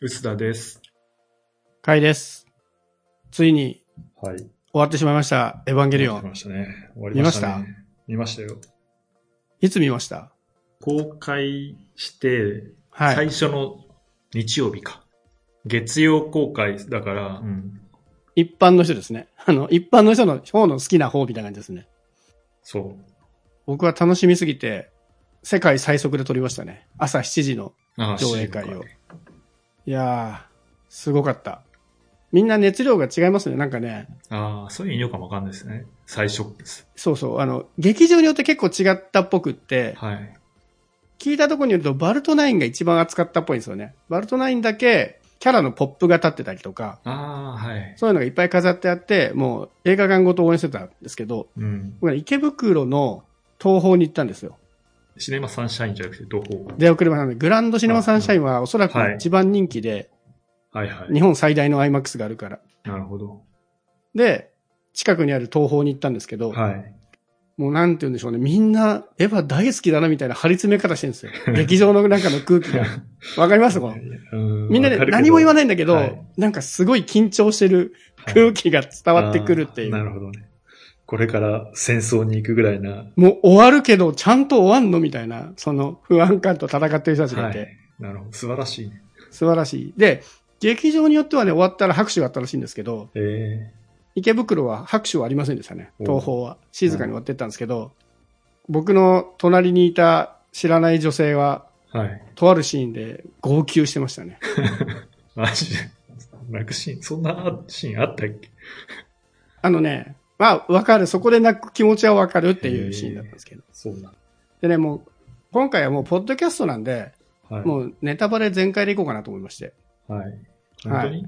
薄田です。かいです。ついにはい。終わってしまいました。エヴァンゲリオ終わりン。ましたね。終わりました、ね。見ましたよ。いつ見ました？公開して、はい。最初の日曜日か。月曜公開だから、うん。一般の人ですね。あの、一般の人の方の好きな方みたいな感じですね。そう。僕は楽しみすぎて、世界最速で撮りましたね。朝7時の。上映会をいやー、すごかった。みんな熱量が違いますね。なんかね、ああ、そういう意味かもわかんないですね。最初です。そうそう、あの、劇場によって結構違ったっぽくって、はい。聞いたところによると、バルトナインが一番扱ったっぽいんですよね。バルトナインだけ、キャラのポップが立ってたりとか、ああ、はい。そういうのがいっぱい飾ってあって、もう映画館ごと応援してたんですけど、うん。僕ね池袋の東宝に行ったんですよ。シネマサンシャインじゃなくて、どこ？出遅れましたね。グランドシネマサンシャインはおそらくはい一番人気で、はいはい。日本最大の IMAX があるから。なるほど。で、近くにある東宝に行ったんですけど、はい。もうなんて言うんでしょうね。みんな、エヴァ大好きだなみたいな張り詰め方してるんですよ。劇場の中の空気が。わかります？このうんみんなね、何も言わないんだけど、はいなんかすごい緊張してる空気が伝わってくるっていう。なるほどね。これから戦争に行くぐらいな。もう終わるけど、ちゃんと終わんのみたいな、その不安感と戦ってる人たちがいて、はい。なるほど。素晴らしいね。素晴らしい。で、劇場によってはね、終わったら拍手があったらしいんですけど、え池袋は拍手はありませんでしたね。お東宝は。静かに終わってったんですけど、僕の隣にいた知らない女性は、えはい。とあるシーンで号泣してましたね。マジで。泣くシーン、そんなシーンあったっけ？あのね、まあ、わかる。そこで泣く気持ちはわかるっていうシーンだったんですけど。そうなんでね、もう、今回はもう、ポッドキャストなんで、はい。もう、ネタバレ全開でいこうかなと思いまして。はい。本当に？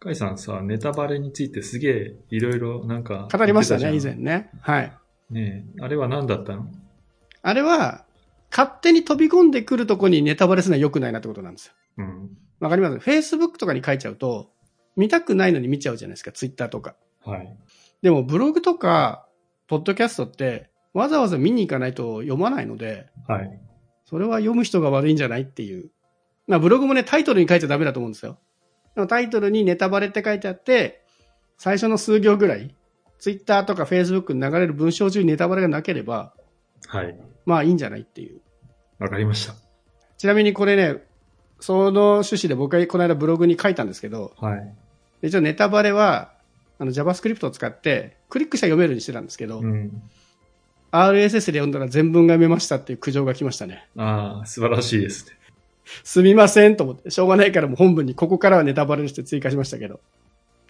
カイさんさ、ネタバレについてすげえいろいろなんか。語りましたね、以前ね。はい。ねえ、あれは何だったの？あれは、勝手に飛び込んでくるとこにネタバレするのは良くないなってことなんですよ。うん。わかります ?Facebook とかに書いちゃうと、見たくないのに見ちゃうじゃないですか、Twitter とか。はい。でも、ブログとか、ポッドキャストって、わざわざ見に行かないと読まないので、はい。それは読む人が悪いんじゃないっていう。まあ、ブログもね、タイトルに書いちゃダメだと思うんですよ。タイトルにネタバレって書いてあって、最初の数行ぐらい、Twitter とか Facebook に流れる文章中にネタバレがなければ、はい。まあいいんじゃないっていう。わかりました。ちなみにこれね、その趣旨で僕がこの間ブログに書いたんですけど、はい。一応ネタバレは、あの JavaScript を使って、クリックしたら読めるようにしてたんですけど、うん。RSS で読んだら全文が読めましたっていう苦情が来ましたね。ああ、素晴らしいですね。すみませんと思って、しょうがないからもう本文にここからはネタバレして追加しましたけど。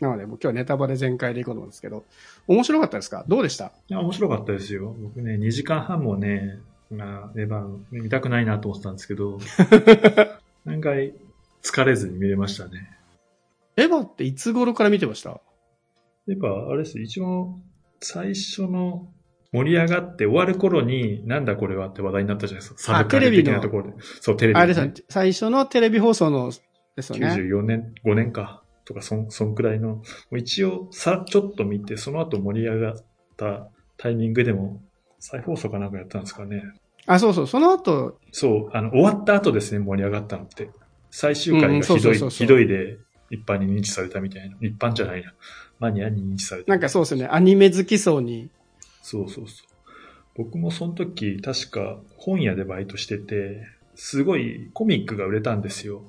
なので、もう今日はネタバレ全開でいこうと思うんですけど、面白かったですか？どうでした？いや、面白かったですよ。僕ね、2時間半もね、まあ、エヴァン見たくないなと思ってたんですけど、何回疲れずに見れましたね。エヴァっていつ頃から見てました？やっぱ、あれです、一応、最初の盛り上がって終わる頃に、なんだこれはって話題になったじゃないですか。サブカル的なところで。そう、テレビで、ねあれです。ね、最初のテレビ放送のですよね。94年、5年か。とか、そん、そんくらいの。もう一応、さ、ちょっと見て、その後盛り上がったタイミングでも、再放送かなんかやったんですかね。あ、そうそう。その後、そう、あの、終わった後ですね、盛り上がったのって。最終回がひどい、ひどいで、一般に認知されたみたいな。一般じゃないな。マニアに認知された。なんかそうですよね。アニメ好きそうに。そうそうそう。僕もその時、確か本屋でバイトしてて、すごいコミックが売れたんですよ。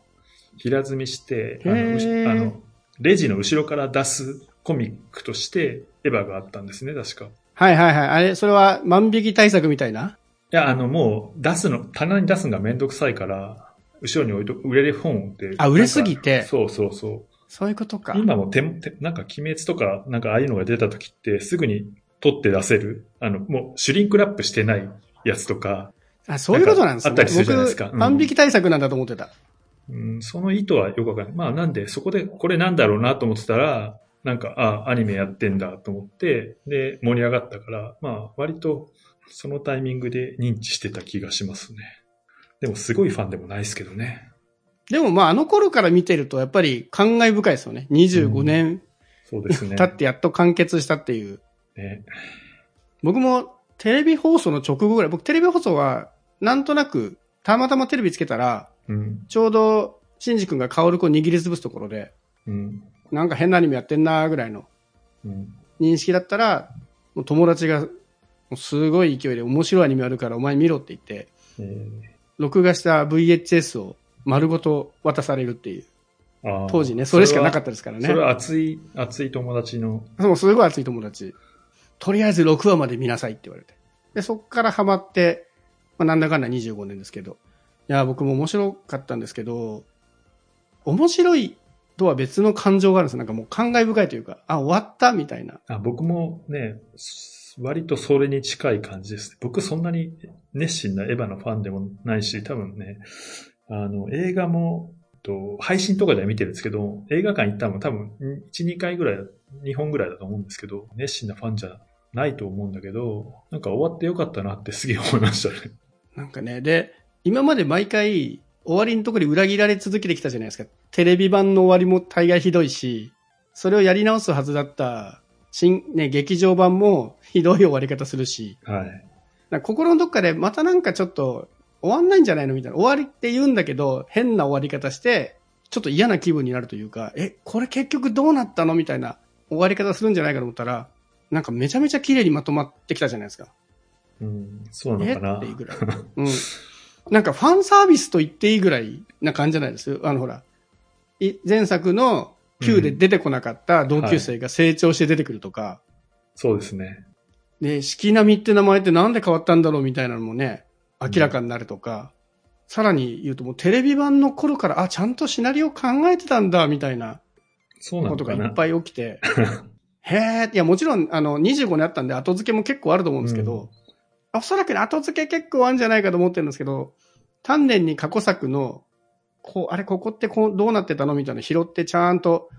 平積みして、あの、あのレジの後ろから出すコミックとして、エヴァがあったんですね、確か。いはいはいはい。あれ、それは万引き対策みたいな？や、あの、もう、出すの、棚に出すのがめんどくさいから、後ろに置いとく、売れる本って。あ売れすぎて？かそうそうそう。そういうことか。今も手なんか鬼滅とか、なんかああいうのが出た時って、すぐに取って出せる？あの、もう、シュリンクラップしてないやつとか、あ、そういうことなんですね。あったりするじゃないですか万引き対策なんだと思ってた。うん、その意図はよくわかんない。まあなんで、そこでこれなんだろうなと思ってたら、なんか、あ、アニメやってんだと思って、で、盛り上がったから、まあ割とそのタイミングで認知してた気がしますね。でもすごいファンでもないですけどね。でもまああの頃から見てるとやっぱり感慨深いですよね。25年そうですね。経ってやっと完結したっていう。ね。僕もテレビ放送の直後ぐらい、僕テレビ放送はなんとなくたまたまテレビつけたら、うん。ちょうどシンジ君が薫君を握りつぶすところで、うん。なんか変なアニメやってんなーぐらいのうん。認識だったら、もう友達が、すごい勢いで面白いアニメあるからお前見ろって言って、え録画した VHS を丸ごと渡されるっていう。当時ね、それしかなかっそたですからね。それは熱い、熱い友達の、そう、すごい熱い友達。とりあえず6話まで見なさいって言われて。で、そっからハマって、まあ、なんだかんだ25年ですけど。いや、僕も面白かったんですけど、面白いとは別の感情があるんですなんかもう感慨深いというか、あ、終わったみたいな。あ僕もね、割とそれに近い感じです。僕そんなに熱心なエヴァのファンでもないし、多分ね、あの、映画も、と配信とかでは見てるんですけど、映画館行ったのも多分1、2回ぐらい、2本ぐらいだと思うんですけど、熱心なファンじゃないと思うんだけど、なんか終わってよかったなってすげえ思いましたね。なんかね、で、今まで毎回、終わりのところに裏切られ続けてきたじゃないですか。テレビ版の終わりも大概ひどいし、それをやり直すはずだった、新、ね、劇場版もひどい終わり方するし、はい。心のどっかでまたなんかちょっと終わんないんじゃないのみたいな。終わりって言うんだけど、変な終わり方して、ちょっと嫌な気分になるというか、え、これ結局どうなったのみたいな終わり方するんじゃないかと思ったら、なんかめちゃめちゃ綺麗にまとまってきたじゃないですか。うん、そうなえのかなっていうぐらい。うん。なんかファンサービスと言っていいぐらいな感じじゃないです？あのほら、い前作の Q で出てこなかった同級生が成長して出てくるとか、そうですね。で、四季並みって名前ってなんで変わったんだろうみたいなのもね、明らかになるとか、さらに言うともうテレビ版の頃から、あ、ちゃんとシナリオ考えてたんだ、みたいなことが。いっぱい起きて、へえ、いやもちろんあの25年あったんで後付けも結構あると思うんですけど、おそらくね、後付け結構あるんじゃないかと思ってるんですけど、丹念に過去作の、こう、あれ、ここってこうどうなってたのみたいなの拾ってちゃんと、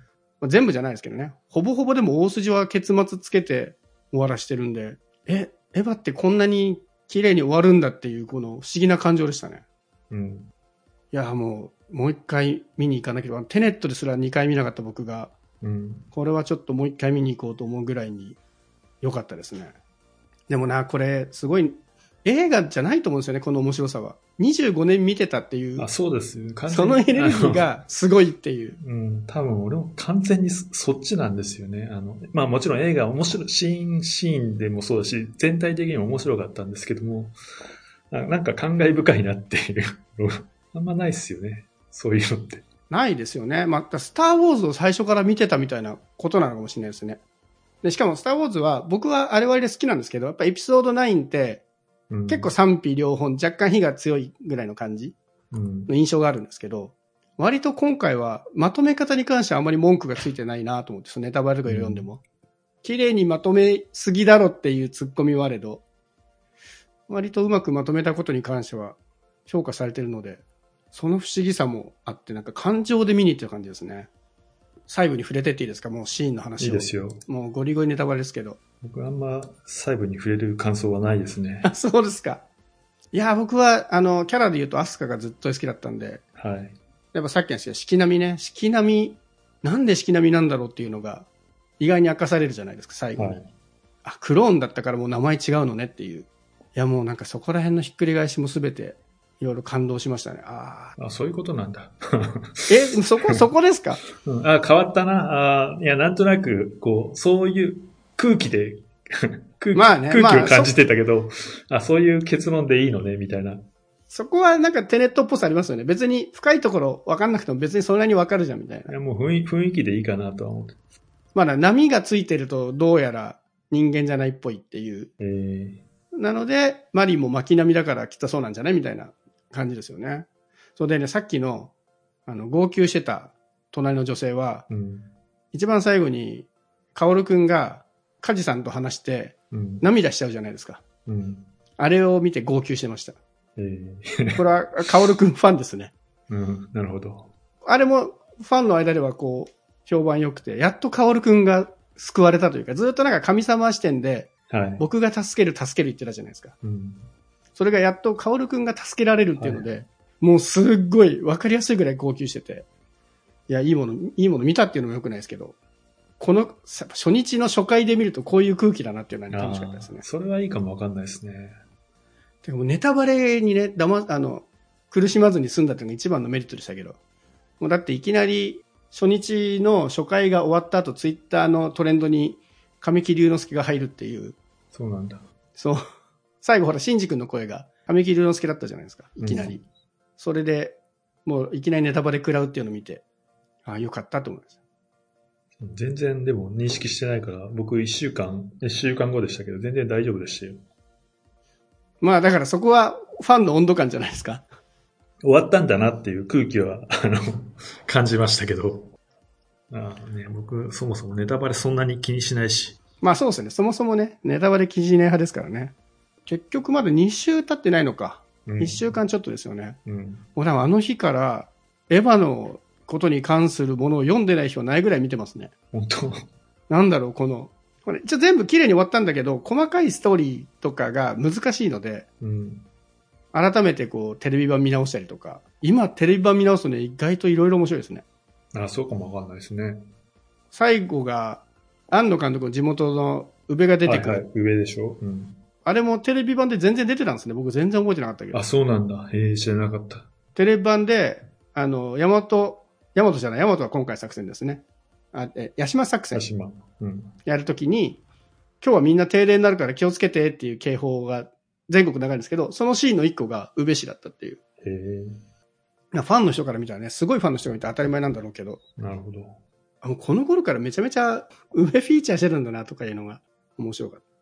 まあ全部じゃないですけどね、ほぼほぼでも大筋は結末つけて終わらしてるんで、え、エヴァってこんなに綺麗に終わるんだっていう、この不思議な感情でしたね。うん。いや、もう、もう一回見に行かなければ、テネットですら2回見なかった僕が、うん。これはちょっともう一回見に行こうと思うぐらいに良かったですね。でもな、これ、すごい、映画じゃないと思うんですよね、この面白さは。25年見てたっていうあ、、そうです。完全にそのエネルギーがすごいっていう。うん、多分俺も完全にそそっちなんですよね。あの、まあもちろん映画面白い、シーン、シーンでもそうだし、全体的にも面白かったんですけども、ななんか感慨深いなっていうの あんまないっすよね。そういうのって。ないですよね。また、スター・ウォーズを最初から見てたみたいなことなのかもしれないですね。で、しかも、スター・ウォーズは、僕はあれはあれで好きなんですけど、やっぱエピソード9って、うん、結構賛否両論、若干火が強いぐらいの感じうん、の印象があるんですけど、割と今回はまとめ方に関してはあまり文句がついてないなと思って、そのネタバレとか読んでも。綺麗にまとめすぎだろっていうツッコミはあれど、割とうまくまとめたことに関しては評価されてるので、その不思議さもあって、なんか感情で見に行ってる感じですね。細部に触れてっていいですか？もうシーンの話を。いいですよ。もうゴリゴリネタバレですけど。僕あんま細部に触れる感想はないですね。あ、そうですか。いや、僕は、あの、キャラで言うとアスカがずっと好きだったんで、はい。やっぱさっきの四季並みね、四季並み、なんで四季並みなんだろうっていうのが、意外に明かされるじゃないですか、最後に。はい。あ、クローンだったからもう名前違うのねっていう。いや、もうなんかそこら辺のひっくり返しもすべて、いろいろ感動しましたね。ああ、そういうことなんだ。ー え、そこ、そこですか？うん、あ、変わったな。あいや、なんとなく、こう、そういう空気で、空気,、まあね空気まあを感じてたけど、あ、そういう結論でいいのね、みたいな。そこはなんかテネットっぽさありますよね。別に深いところ分かんなくても別にそんなに分かるじゃんみたいな。いやもう雰囲気でいいかなとは思って。まだ波がついてるとどうやら人間じゃないっぽいっていう。えなので、マリーも巻き波だからきっとそうなんじゃない？みたいな感じですよね。そうでね、さっきの、あの、号泣してた隣の女性は、ー、うん。一番最後に、カオルくんが、カジさんと話して、うん。涙しちゃうじゃないですか。うん。あれを見て号泣してました。え これは、カオルくんファンですね。ー、うん。なるほど。あれも、ファンの間ではこう、評判良くて、やっとカオルくんが救われたというか、ずっとなんか神様視点で、はい。僕が助ける、助ける言ってたじゃないですか。うん。それがやっとカオルくんが助けられるっていうので、もうすっごい分かりやすいぐらい号泣してて、いや、いいもの、いいもの見たっていうのも良くないですけど、このさ初日の初回で見るとこういう空気だなっていうのはね楽しかったですね。それはいいかもわかんないですね。てかもうネタバレにね、だま、あの、苦しまずに済んだっていうのが一番のメリットでしたけど、もうだっていきなり初日の初回が終わった後、ツイッターのトレンドに神木隆之介が入るっていう。そうなんだ。そう。最後ほら、シンジ君の声が神木隆之介だったじゃないですか。いきなり。うんそれで、もういきなりネタバレ食らうっていうのを見て、ああ、よかったと思います。全然でも認識してないから、僕一週間、一週間後でしたけど、全然大丈夫でしたよ。まあだからそこはファンの温度感じゃないですか。終わったんだなっていう空気は、あの、感じましたけど。ああね、僕、そもそもネタバレそんなに気にしないし。まあそうですね。そもそもね、ネタバレ記事ね派ですからね。結局まだ2週経ってないのか。うん1週間ちょっとですよね。うん。俺はあの日から、エヴァのことに関するものを読んでない日はないぐらい見てますね。本当なんだろう、この、これ、全部綺麗に終わったんだけど、細かいストーリーとかが難しいので、うん。改めてこう、テレビ版見直したりとか、今テレビ版見直すとね、意外といろいろ面白いですね。あそうかもわかんないですね。最後が、庵野監督の地元の宇部が出てくる。はいはい、上でしょうん。あれもテレビ版で全然出てたんですね。僕全然覚えてなかったけどあ、。そうなんだ。へえ、知らなかった。テレビ版で、あの、大和、大和じゃない、大和は今回作戦ですね。あ、え、八島作戦鹿島。うん。やるときに、今日はみんな停電になるから気をつけてっていう警報が全国長いんですけど、そのシーンの一個が宇部市だったっていう。へえ、ファンの人から見たらね、すごいファンの人がいて当たり前なんだろうけど、なるほど。あもうこの頃からめちゃめちゃ上フィーチャーしてるんだなとかいうのが面白かった。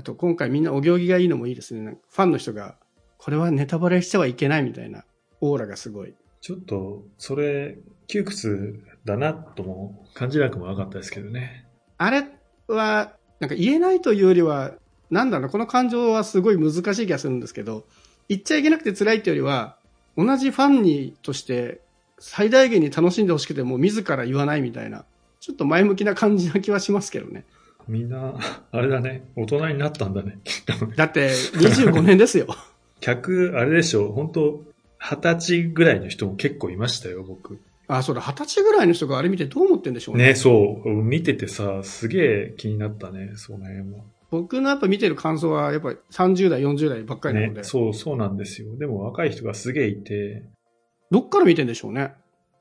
あと今回みんなお行儀がいいのもいいですね。なんかファンの人が、これはネタバレしてはいけないみたいなオーラがすごい。ちょっと、それ、窮屈だなとも感じなくもなかったですけどね。あれは、なんか言えないというよりは、なんだろうな、この感情はすごい難しい気がするんですけど、言っちゃいけなくて辛いっていうよりは、同じファンにとして最大限に楽しんでほしくても自ら言わないみたいな、ちょっと前向きな感じな気はしますけどね。みんな、あれだね、大人になったんだね。だって25年ですよ。客、あれでしょ、本当二十歳ぐらいの人も結構いましたよ、僕。あ、そうだ、二十歳ぐらいの人があれ見てどう思ってんでしょうね。ね、そう、見ててさ、すげえ気になったね、その辺も。僕のやっぱ見てる感想はやっぱり30代、40代ばっかりなので、ね、そう、そうなんですよ。でも若い人がすげえいて、どっから見てんでしょうね。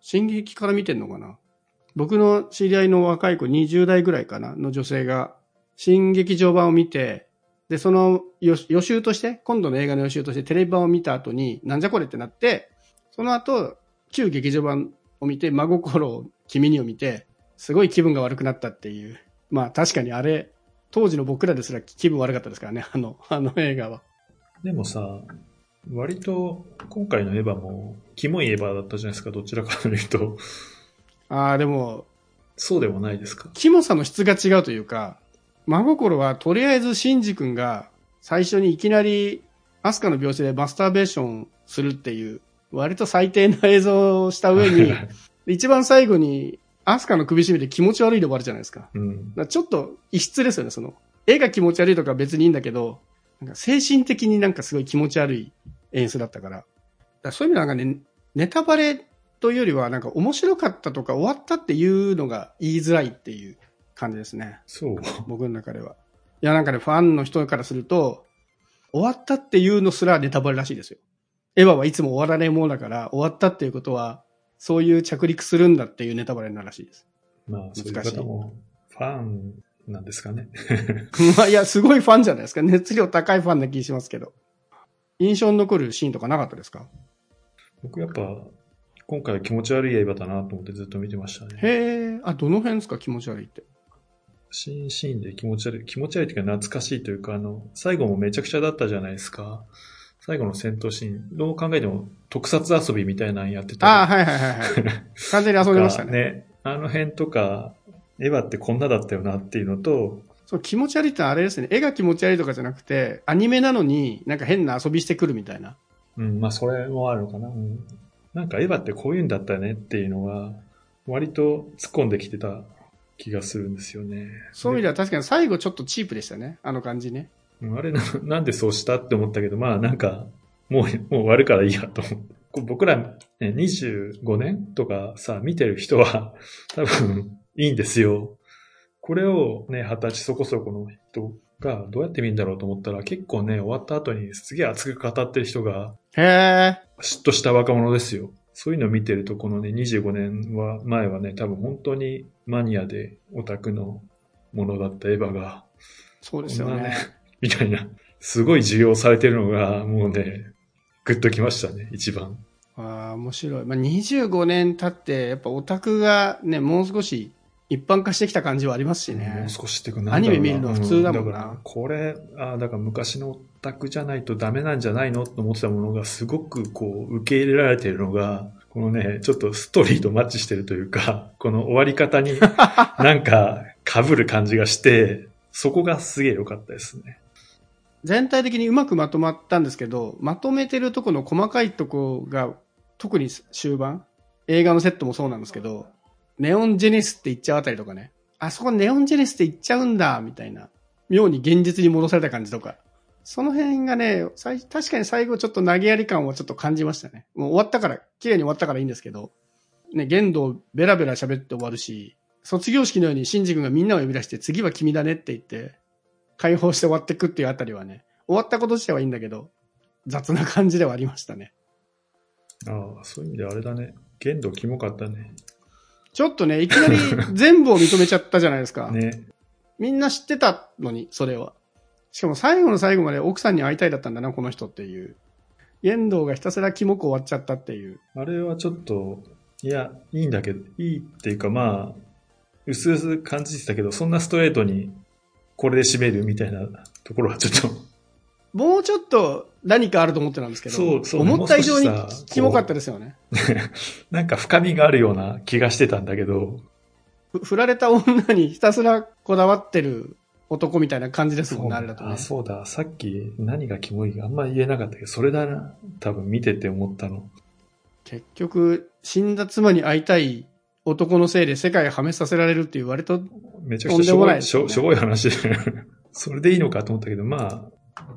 進撃から見てんのかな。僕の知り合いの若い子20代ぐらいかなの女性が新劇場版を見て、で、その予習として、今度の映画の予習としてテレビ版を見た後に、なんじゃこれってなって、その後、旧劇場版を見て、真心を君にを見て、すごい気分が悪くなったっていう。まあ確かにあれ、当時の僕らですら気分悪かったですからね、あの、あの映画は。でもさ、割と今回のエヴァも、キモいエヴァだったじゃないですか、どちらかというと。ああ、でも、そうでもないですか？キモさの質が違うというか、真心はとりあえずシンジ君が最初にいきなりアスカの描写でマスターベーションするっていう、割と最低な映像をした上に、一番最後にアスカの首絞めて気持ち悪いで終わるじゃないですか。うん。らちょっと異質ですよね、その。絵が気持ち悪いとか別にいいんだけど、なんか精神的になんかすごい気持ち悪い演出だったから。だからそういう意味でなんかね、ネタバレというよりはなんか面白かったとか終わったっていうのが言いづらいっていう感じですね。そう。僕の中では。いや、なんかね、ファンの人からすると、終わったっていうのすらネタバレらしいですよ。エヴァはいつも終わらないものだから、終わったっていうことは、そういう着陸するんだっていうネタバレになるらしいです。まあ、そういう難しい方もファンなんですかね。まあ、いや、すごいファンじゃないですか。熱量高いファンな気しますけど。印象に残るシーンとかなかったですか？僕やっぱ、今回は気持ち悪いエヴァだなと思ってずっと見てましたね。へえ、あ、どの辺ですか？気持ち悪いって。シーンシーンで気持ち悪い。気持ち悪いというか懐かしいというか、あの、最後もめちゃくちゃだったじゃないですか。最後の戦闘シーン、どう考えても特撮遊びみたいなのやってたりああ、はいはいはいはい。完全に遊んでましたね。ね。あの辺とか、エヴァってこんなだったよなっていうのと、そう、気持ち悪いってあれですね。絵が気持ち悪いとかじゃなくて、アニメなのになんか変な遊びしてくるみたいな。うん、まあそれもあるのかな。うん、なんかエヴァってこういうんだったよねっていうのが、割と突っ込んできてた気がするんですよね。そういう意味では確かに最後ちょっとチープでしたね。あの感じね。うんあれな、なんでそうしたって思ったけど、まあなんか、もう、もう終わるからいいやと思って。僕ら、ね、25年とかさ、見てる人は 多分いいんですよ。これをね、二十歳そこそこの人がどうやって見るんだろうと思ったら結構ね、終わった後にすげえ熱く語ってる人がへえ。嫉妬した若者ですよ。そういうのを見てると、このね、25年は、前はね、多分本当にマニアでオタクのものだったエヴァが、そうですよねね。みたいな、すごい需要されてるのが、もうね、グッときましたね、一番。ああ、面白い。まあ、25年経って、やっぱオタクがね、もう少し一般化してきた感じはありますしねもう。少しっていうかアニメ見るの普通だもんなうからこれ、あだから昔のオタクじゃないとダメなんじゃないのと思ってたものがすごくこう受け入れられているのが、このね、ちょっとストーリーとマッチしてるというか、この終わり方に なんか被る感じがして、そこがすげえ良かったですね。全体的にうまくまとまったんですけど、まとめてるとこの細かいとこが、特に終盤、映画のセットもそうなんですけど、ネオンジェネシスって言っちゃうあたりとかね、あそこネオンジェネシスって言っちゃうんだ、みたいな、妙に現実に戻された感じとか、その辺がね、最確かに最後ちょっと投げやり感をちょっと感じましたね。もう終わったから、綺麗に終わったからいいんですけど、ね、玄道ベラベラ喋って終わるし、卒業式のようにシンジ君がみんなを呼び出して、次は君だねって言って、解放して終わってくっていうあたりはね、終わったこと自体はいいんだけど、雑な感じではありましたね。ああ、そういう意味であれだね。剣道キモかったね。ちょっとね、いきなり全部を認めちゃったじゃないですか。ね。みんな知ってたのに、それは。しかも最後の最後まで奥さんに会いたいだったんだな、この人っていう。玄道がひたすらキモく終わっちゃったっていう。あれはちょっと、いや、いいんだけど、いいっていうかまあ、うすうす感じてたけど、そんなストレートにこれで締めるみたいなところはちょっと、もうちょっと何かあると思ってたんですけど、そうそう思った以上にキモかったですよね。なんか深みがあるような気がしてたんだけど、ふ振られた女にひたすらこだわってる男みたいな感じですもんね、あれだとねあ、。そうだ、さっき何がキモいかあんま言えなかったけど、それだな。多分見てて思ったの。結局、死んだ妻に会いたい男のせいで世界を破滅させられるっていう割と、めちゃくちゃしょぼい、ねしょしょぼい話で、それでいいのかと思ったけど、まあ、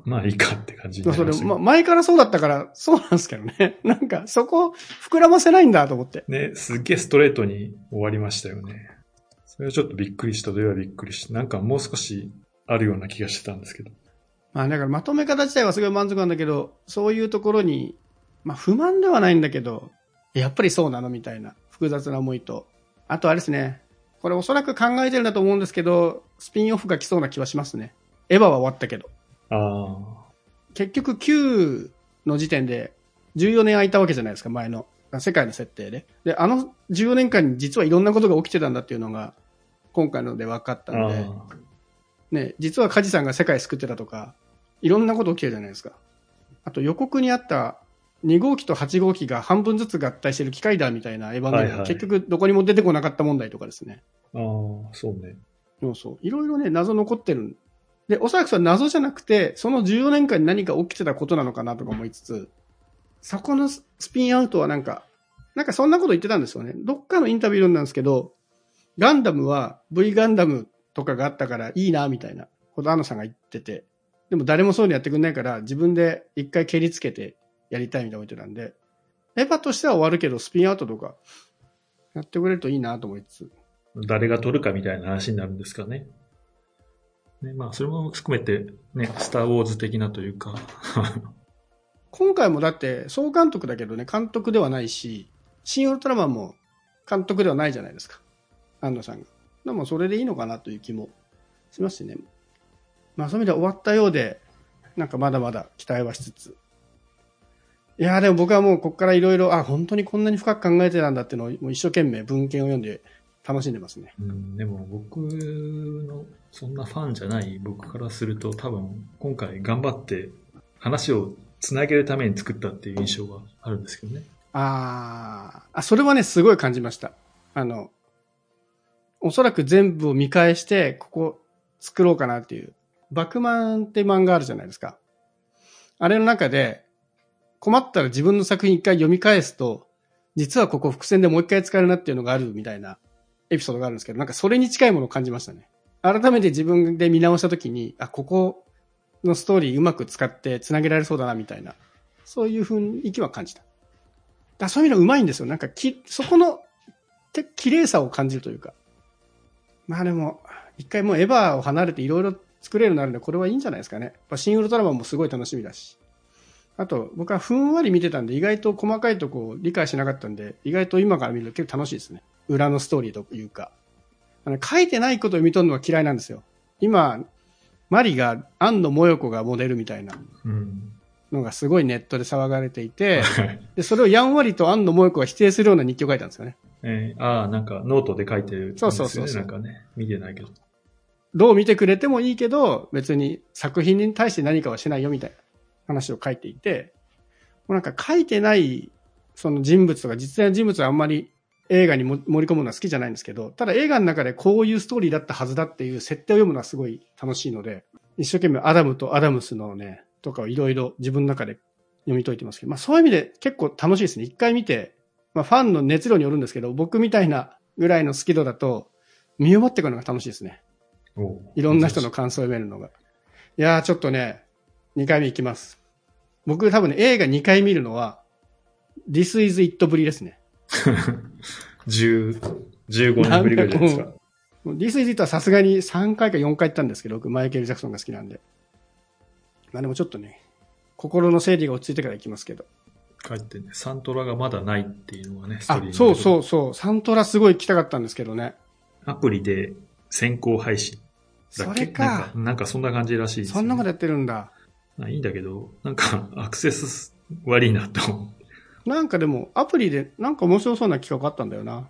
まあいいかって感じにまあそれ、まあ前からそうだったから、そうなんですけどね。なんか、そこ、膨らませないんだと思って。ね、すっげえストレートに終わりましたよね。それはちょっとびっくりしたといえばびっくりした。なんかもう少しあるような気がしてたんですけど。まあだからまとめ方自体はすごい満足なんだけど、そういうところに、まあ不満ではないんだけど、やっぱりそうなのみたいな複雑な思いと。あとあれですね。これおそらく考えてるんだと思うんですけど、スピンオフが来そうな気はしますね。エヴァは終わったけど。あ結局9の時点で14年空いたわけじゃないですか、前の。世界の設定で。で、あの14年間に実はいろんなことが起きてたんだっていうのが、今回ので分かっあ。たんで、あね、実は梶さんが世界救ってたとか、いろんなこと起きてるじゃないですか。あと予告にあった2号機と8号機が半分ずつ合体してる機械だみたいなエヴァンゲリオンはいはい結局どこにも出てこなかった問題とかですね。あ、ああ、そうね。そうそう。いろいろね、謎残ってる。で、おそらくそれは謎じゃなくて、その14年間に何か起きてたことなのかなとか思いつつ、そこのススピンアウトはなんか、なんかそんなこと言ってたんですよね。どっかのインタビューなんですけど、ガンダムは V ガンダムとかがあったからいいな、みたいなことアンナさんが言ってて、でも誰もそういうのやってくんないから、自分で一回蹴りつけてやりたいみたいなこと言ってたんで、エヴァとしては終わるけど、スピンアウトとか、やってくれるといいなと思いつつ、誰が取るかみたいな話になるんですかね。ね、まあ、それも含めて、ね、スター・ウォーズ的なというか、今回もだって総監督だけどね、監督ではないし、新ウルトラマンも監督ではないじゃないですか。安野さんが。でもそれでいいのかなという気もしますしね。まあそういう意味では終わったようで、なんかまだまだ期待はしつつ。いやーでも僕はもうここからいろいろ、あ、本当にこんなに深く考えてたんだっていうのをもう一生懸命文献を読んで楽しんでますね。うん、でも僕のそんなファンじゃない僕からすると多分今回頑張って話をつなげるために作ったっていう印象があるんですけどね。あーあ、それはね、すごい感じました。あの、おそらく全部を見返して、ここ作ろうかなっていう。バクマンって漫画あるじゃないですか。あれの中で、困ったら自分の作品一回読み返すと、実はここ伏線でもう一回使えるなっていうのがあるみたいなエピソードがあるんですけど、なんかそれに近いものを感じましたね。改めて自分で見直したときに、あ、ここのストーリーうまく使って繋げられそうだなみたいな、そういう雰囲気は感じた。だそういうのうまいんですよ。なんかき、そこの、て綺麗さを感じるというか。まあでも、一回もうエヴァを離れていろいろ作れるようになるんで、これはいいんじゃないですかね。新ウルトラマンもすごい楽しみだし。あと、僕はふんわり見てたんで、意外と細かいとこを理解しなかったんで、意外と今から見ると結構楽しいですね。裏のストーリーというか。あの書いてないことを読み取るのは嫌いなんですよ。今、マリが庵野もよこがモデルみたいなうんのがすごいネットで騒がれていて、で、それをやんわりと安野モヨコが否定するような日記を書いたんですよね。えー、ああ、なんかノートで書いてる、ね、そうそうそうなんかね、見てないけど。どう見てくれてもいいけど、別に作品に対して何かはしないよみたいな話を書いていて、もうなんか書いてないその人物とか実際の人物はあんまり映画に盛り込むのは好きじゃないんですけど、ただ映画の中でこういうストーリーだったはずだっていう設定を読むのはすごい楽しいので、一生懸命アダムとアダムスのね、とかをいろいろ自分の中で読み解いてますけど、まあそういう意味で結構楽しいですね。一回見て、まあファンの熱量によるんですけど、僕みたいなぐらいの好き度だと、見終わってくるのが楽しいですね。いろんな人の感想を読めるのが。いやーちょっとね、2回目行きます。僕多分ね、映画2回見るのは、This is It ぶりですね。10 15年ぶりぐらいですか。This is It はさすがに3回か4回行ったんですけど、僕マイケル・ジャクソンが好きなんで。まあでもちょっとね、心の整理が落ち着いてから行きますけど。帰ってね、サントラがまだないっていうのがね、あ、そうそうそう。サントラすごい来たかったんですけどね。アプリで先行配信それか。なんか。なんかそんな感じらしいです、ね、そんなことやってるんだ。いいんだけど、なんかアクセス悪いなと思って。なんかでも、アプリでなんか面白そうな企画あったんだよな。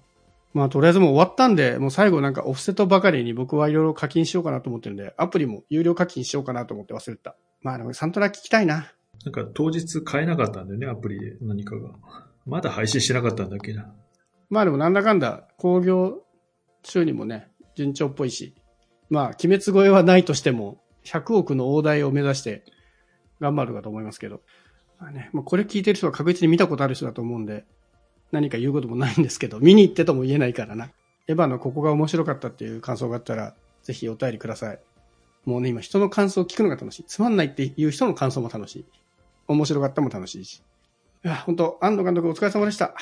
まあ、とりあえずもう終わったんで、もう最後なんかオフセットばかりに僕はいろいろ課金しようかなと思ってるんで、アプリも有料課金しようかなと思って忘れた。まあ、でもサントラ聞きたいな。なんか当日買えなかったんだよね、アプリで何かが。まだ配信してなかったんだっけな。まあでもなんだかんだ、工業収入もね、順調っぽいし。まあ、鬼滅越えはないとしても、100億の大台を目指して頑張るかと思いますけど。まあね、まあ、これ聞いてる人は確実に見たことある人だと思うんで、何か言うこともないんですけど、見に行ってとも言えないからな。エヴァのここが面白かったっていう感想があったら、ぜひお便りください。もうね、今人の感想を聞くのが楽しい。つまんないっていう人の感想も楽しい。面白かったも楽しいし。いや、本当安藤監督お疲れ様でした。